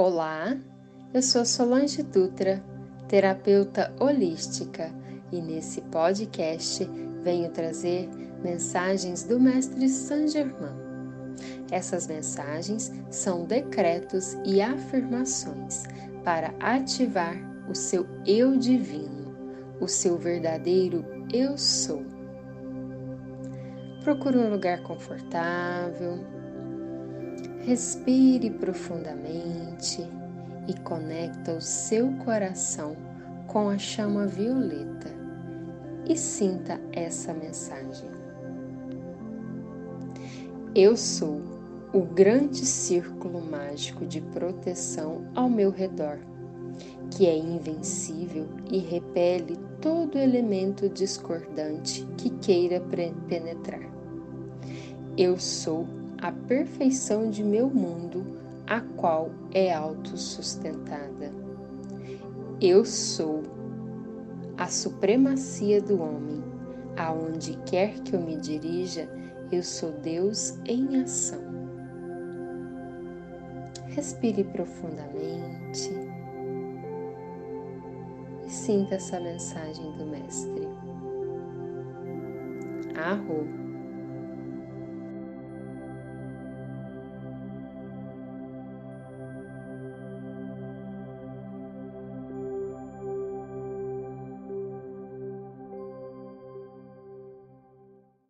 Olá, eu sou Solange Dutra, terapeuta holística, e nesse podcast venho trazer mensagens do Mestre Saint Germain. Essas mensagens são decretos e afirmações para ativar o seu eu divino, o seu verdadeiro eu sou. Procure um lugar confortável Respire profundamente e conecta o seu coração com a chama violeta e sinta essa mensagem. Eu sou o grande círculo mágico de proteção ao meu redor, que é invencível e repele todo elemento discordante que queira penetrar. Eu sou a perfeição de meu mundo, a qual é autossustentada. Eu sou a supremacia do homem, aonde quer que eu me dirija, eu sou Deus em ação. Respire profundamente e sinta essa mensagem do Mestre. Arro